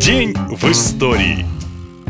День в истории.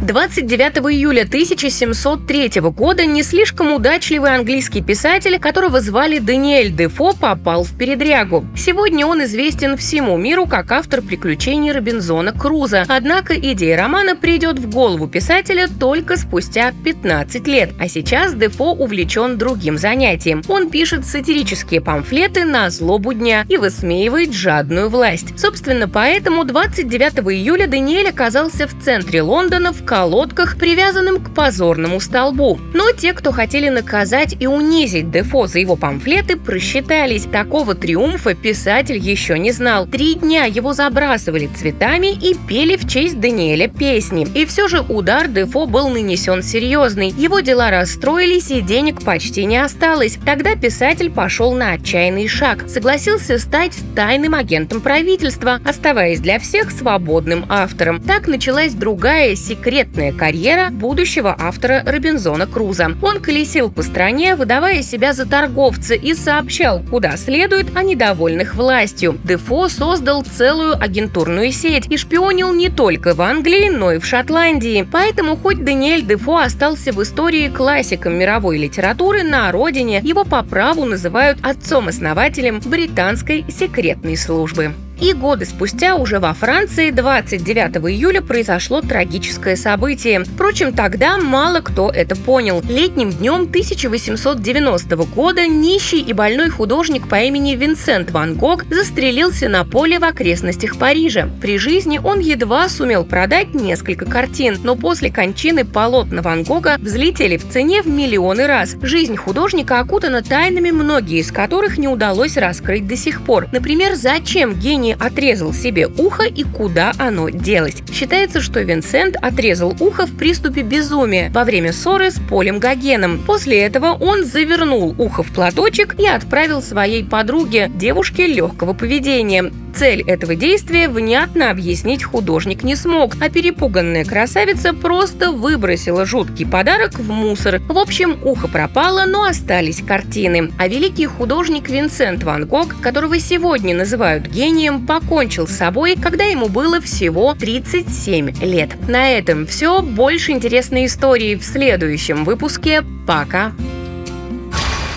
29 июля 1703 года не слишком удачливый английский писатель, которого звали Даниэль Дефо, попал в передрягу. Сегодня он известен всему миру как автор приключений Робинзона Круза. Однако идея романа придет в голову писателя только спустя 15 лет. А сейчас Дефо увлечен другим занятием. Он пишет сатирические памфлеты на злобу дня и высмеивает жадную власть. Собственно, поэтому 29 июля Даниэль оказался в центре Лондона в колодках, привязанным к позорному столбу. Но те, кто хотели наказать и унизить Дефо за его памфлеты, просчитались. Такого триумфа писатель еще не знал. Три дня его забрасывали цветами и пели в честь Даниэля песни. И все же удар Дефо был нанесен серьезный. Его дела расстроились и денег почти не осталось. Тогда писатель пошел на отчаянный шаг. Согласился стать тайным агентом правительства, оставаясь для всех свободным автором. Так началась другая секретная секретная карьера будущего автора Робинзона Круза. Он колесил по стране, выдавая себя за торговца и сообщал, куда следует о недовольных властью. Дефо создал целую агентурную сеть и шпионил не только в Англии, но и в Шотландии. Поэтому хоть Даниэль Дефо остался в истории классиком мировой литературы на родине, его по праву называют отцом-основателем британской секретной службы. И годы спустя уже во Франции 29 июля произошло трагическое событие. Впрочем, тогда мало кто это понял. Летним днем 1890 года нищий и больной художник по имени Винсент Ван Гог застрелился на поле в окрестностях Парижа. При жизни он едва сумел продать несколько картин, но после кончины полотна Ван Гога взлетели в цене в миллионы раз. Жизнь художника окутана тайнами, многие из которых не удалось раскрыть до сих пор. Например, зачем гений не отрезал себе ухо и куда оно делось. Считается, что Винсент отрезал ухо в приступе безумия во время ссоры с Полем Гогеном. После этого он завернул ухо в платочек и отправил своей подруге, девушке легкого поведения. Цель этого действия внятно объяснить художник не смог, а перепуганная красавица просто выбросила жуткий подарок в мусор. В общем, ухо пропало, но остались картины. А великий художник Винсент Ван Гог, которого сегодня называют гением, покончил с собой, когда ему было всего 37 лет. На этом все. Больше интересной истории в следующем выпуске. Пока!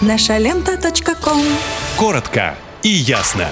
Наша лента. Коротко и ясно.